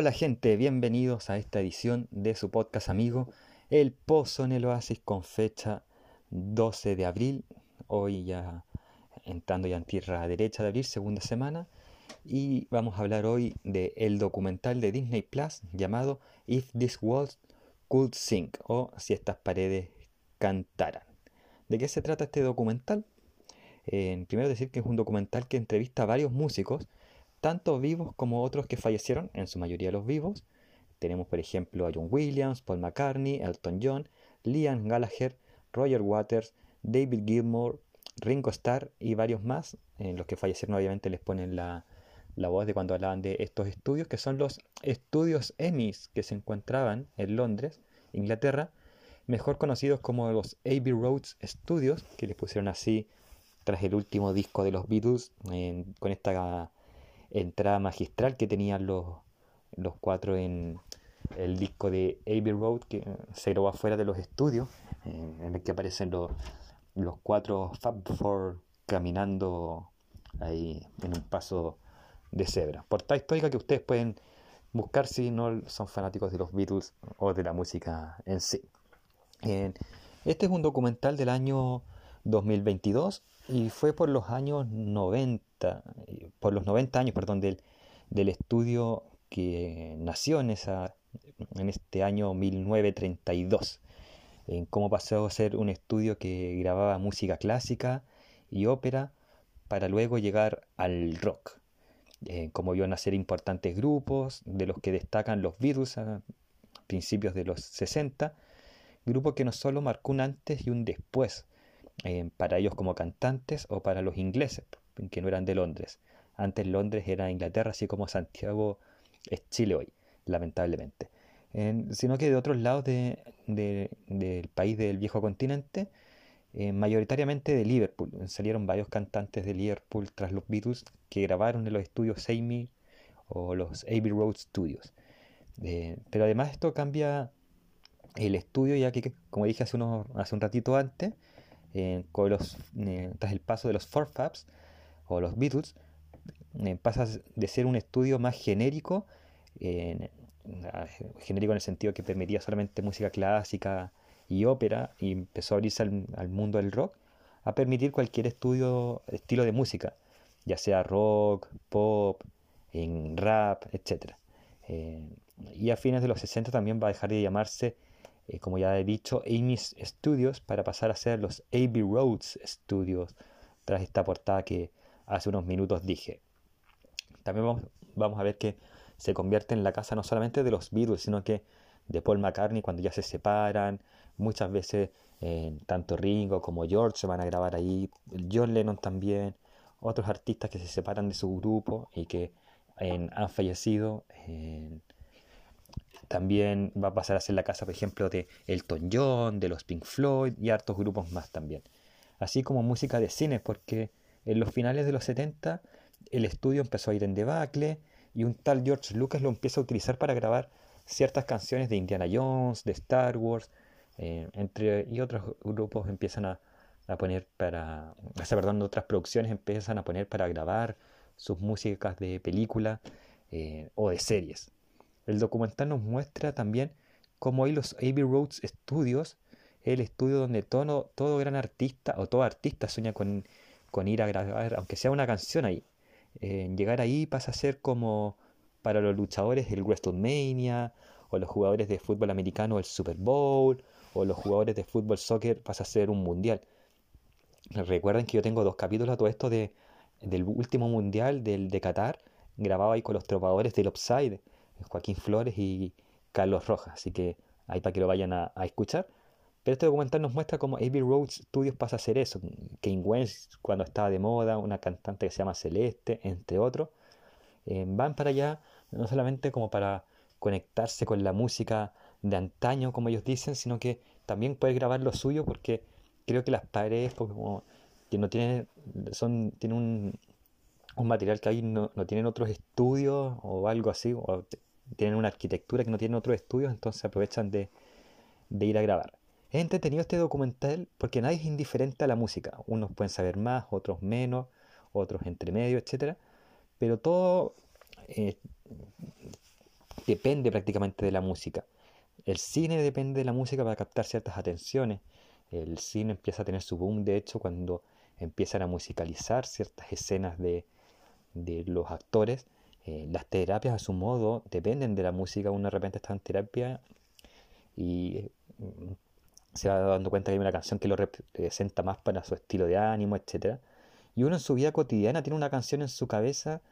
Hola gente, bienvenidos a esta edición de su podcast amigo El Pozo en el Oasis con fecha 12 de abril, hoy ya entrando ya en tierra derecha de abril, segunda semana, y vamos a hablar hoy del el documental de Disney Plus llamado If This Walls Could Sing o Si estas paredes cantaran. ¿De qué se trata este documental? Eh, primero decir que es un documental que entrevista a varios músicos, tanto vivos como otros que fallecieron, en su mayoría los vivos. Tenemos por ejemplo a John Williams, Paul McCartney, Elton John, Liam Gallagher, Roger Waters, David Gilmour, Ringo Starr y varios más. En los que fallecieron obviamente les ponen la, la voz de cuando hablaban de estos estudios, que son los estudios EMIs que se encontraban en Londres, Inglaterra, mejor conocidos como los Abbey Roads Studios, que les pusieron así tras el último disco de los Beatles, con esta entrada magistral que tenían los, los cuatro en el disco de Abbey Road, que se grabó afuera de los estudios, en el que aparecen los, los cuatro Fab Four caminando ahí en un paso de cebra. Portada histórica que ustedes pueden buscar si no son fanáticos de los Beatles o de la música en sí. Este es un documental del año 2022 y fue por los años 90, por los 90 años, perdón, del, del estudio que nació en, esa, en este año 1932. En cómo pasó a ser un estudio que grababa música clásica y ópera para luego llegar al rock. Eh, como vio nacer importantes grupos, de los que destacan los Beatles a principios de los 60, grupo que no solo marcó un antes y un después eh, para ellos como cantantes o para los ingleses, que no eran de Londres. Antes Londres era Inglaterra, así como Santiago es Chile hoy, lamentablemente. sino que de otros lados del país del viejo continente, eh, mayoritariamente de Liverpool. Salieron varios cantantes de Liverpool tras los Beatles que grabaron en los estudios Amy o los Abbey Road Studios. Eh, pero además esto cambia el estudio ya que, como dije hace, unos, hace un ratito antes, eh, con los, tras el paso de los Four Fabs o los Beatles, pasa de ser un estudio más genérico, genérico en el sentido que permitía solamente música clásica, y ópera y empezó a abrirse al, mundo del rock, a permitir cualquier estudio, estilo de música, ya sea rock, pop, en rap, etc. Eh, y a fines de los 60 también va a dejar de llamarse, eh, como ya he dicho, Amy's Studios para pasar a ser los Abbey Roads Studios, tras esta portada que hace unos minutos dije. También vamos, a ver que se convierte en la casa no solamente de los Beatles, sino que de Paul McCartney cuando ya se separan, Muchas veces eh, tanto Ringo como George se van a grabar ahí, John Lennon también, otros artistas que se separan de su grupo y que han fallecido. También va a pasar a ser la casa, por ejemplo, de Elton John, de los Pink Floyd y hartos grupos más también. Así como música de cine, porque en los finales de los 70 el estudio empezó a ir en debacle y un tal George Lucas lo empieza a utilizar para grabar ciertas canciones de Indiana Jones, de Star Wars, eh, entre, y otros grupos empiezan a, poner para, o sea, perdón, otras producciones empiezan a poner para grabar sus músicas de película eh, o de series. El documental nos muestra también cómo hay los Abbey Roads Studios, el estudio donde todo, todo gran artista o todo artista sueña con, con ir a grabar, aunque sea una canción ahí. Llegar ahí pasa a ser como para los luchadores el WrestleMania o los jugadores de fútbol americano el Super Bowl o los jugadores de fútbol soccer pasa a ser un mundial. Recuerden que yo tengo dos capítulos a todo esto de, del último mundial del, de Qatar, grabado ahí con los tropadores del Upside, Joaquín Flores y Carlos Rojas, así que ahí para que lo vayan a, escuchar. Pero este documental nos muestra cómo Abbey Road Studios pasa a ser eso. Kane West, cuando estaba de moda, una cantante que se llama Celeste, entre otros, eh, van para allá no solamente como para conectarse con la música de antaño, como ellos dicen, sino que también puedes grabar lo suyo porque creo que las paredes como que no tienen, son, tienen un, un material que ahí no, no, tienen otros estudios o algo así, o tienen una arquitectura que no tienen otros estudios, entonces aprovechan de, de ir a grabar. Es entretenido este documental porque nadie es indiferente a la música. Unos pueden saber más, otros menos, otros entre medio, etc. Pero todo eh, depende prácticamente de la música. El cine depende de la música para captar ciertas atenciones. El cine empieza a tener su boom, de hecho, cuando empiezan a musicalizar ciertas escenas de, los actores. Eh, las terapias a su modo dependen de la música. Uno de repente está en terapia y mm, se va dando cuenta que hay una canción que lo representa más para su estilo de ánimo, etc. Y uno en su vida cotidiana tiene una canción en su cabeza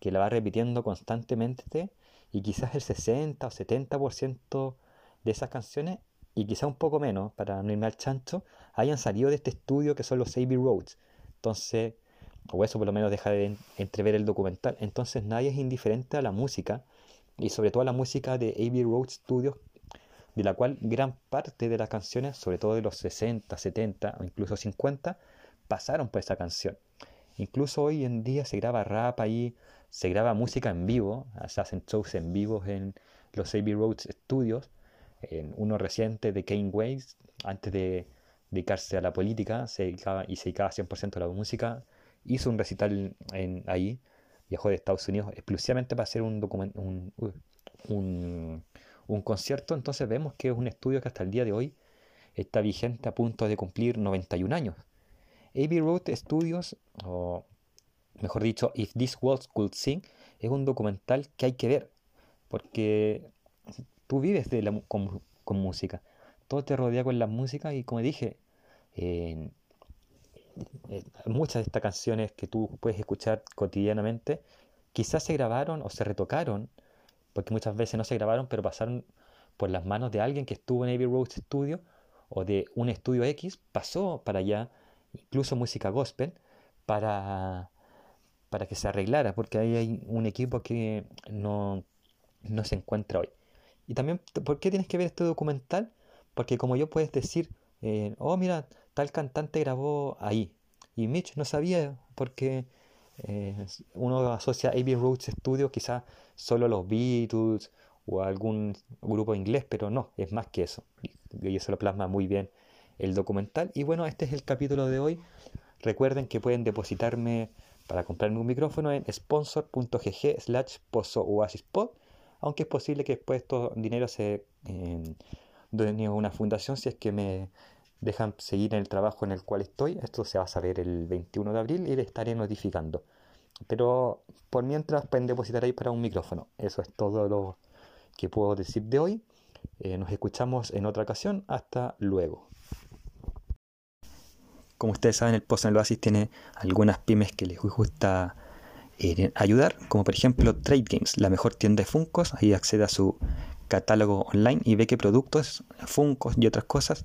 que la va repitiendo constantemente y quizás el 60 o 70% de esas canciones y quizá un poco menos, para no irme al chancho, hayan salido de este estudio que son los Abbey Roads. Entonces, o eso por lo menos deja de entrever el documental. Entonces nadie es indiferente a la música, y sobre todo a la música de Abbey Road Studios, de la cual gran parte de las canciones, sobre todo de los 60, 70 o incluso 50, pasaron por esa canción. Incluso hoy en día se graba rap ahí, se graba música en vivo, se hacen shows en vivo en los Abbey Road Studios, en uno reciente de Kane Ways, antes de dedicarse a la política se dedicaba, y se dedicaba 100% a la música, hizo un recital en, ahí, viajó de Estados Unidos exclusivamente para hacer un, un, un, concierto, entonces vemos que es un estudio que hasta el día de hoy está vigente a punto de cumplir 91 años. Abbey Road Studios, o mejor dicho, If This World Could Sing, es un documental que hay que ver, porque tú vives de la, con, música. Todo te rodea con la música y como dije, muchas de estas canciones que tú puedes escuchar cotidianamente, quizás se grabaron o se retocaron, porque muchas veces no se grabaron, pero pasaron por las manos de alguien que estuvo en Abbey Road Studio o de un estudio X, pasó para allá, incluso música gospel, para, para que se arreglara, porque ahí hay un equipo que no, no se encuentra hoy. Y también, ¿por qué tienes que ver este documental? Porque como yo puedes decir, eh, oh, mira, tal cantante grabó ahí. Y Mitch no sabía porque eh, uno asocia Abbey Road Studios quizás solo los Beatles o algún grupo inglés, pero no, es más que eso. Y eso lo plasma muy bien el documental. Y bueno, este es el capítulo de hoy. Recuerden que pueden depositarme para comprarme un micrófono en sponsor.gg slash pozo aunque es posible que después todo dinero se eh, a una fundación si es que me dejan seguir en el trabajo en el cual estoy. Esto se va a saber el 21 de abril y le estaré notificando. Pero por mientras pueden depositar ahí para un micrófono. Eso es todo lo que puedo decir de hoy. Eh, nos escuchamos en otra ocasión. Hasta luego. Como ustedes saben, el Post en el Oasis tiene algunas pymes que les gusta eh, ayudar, como por ejemplo Trade Games, la mejor tienda de Funcos. Ahí accede a su catálogo online y ve qué productos, Funcos y otras cosas